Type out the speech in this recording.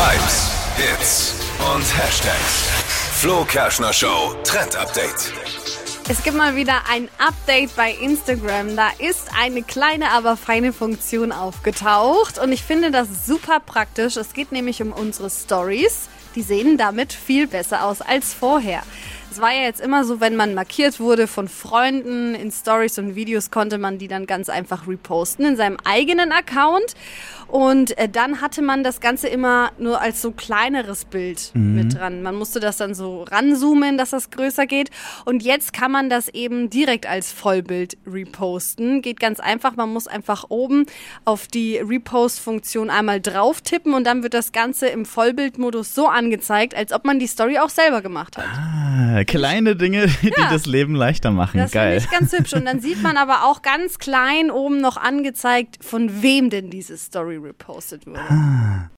Hypes, Hits und Hashtags. Flo Kerschner Show Trend Update. Es gibt mal wieder ein Update bei Instagram. Da ist eine kleine, aber feine Funktion aufgetaucht und ich finde das super praktisch. Es geht nämlich um unsere Stories. Die sehen damit viel besser aus als vorher. Es war ja jetzt immer so, wenn man markiert wurde von Freunden in Stories und Videos, konnte man die dann ganz einfach reposten in seinem eigenen Account. Und äh, dann hatte man das Ganze immer nur als so kleineres Bild Mhm. mit dran. Man musste das dann so ranzoomen, dass das größer geht. Und jetzt kann man das eben direkt als Vollbild reposten. Geht ganz einfach. Man muss einfach oben auf die Repost-Funktion einmal drauf tippen und dann wird das Ganze im Vollbildmodus so angezeigt, als ob man die Story auch selber gemacht hat. Ah, kleine Dinge, die das Leben leichter machen. Das Geil. ich ganz hübsch. Und dann sieht man aber auch ganz klein oben noch angezeigt, von wem denn diese Story repostet wurde.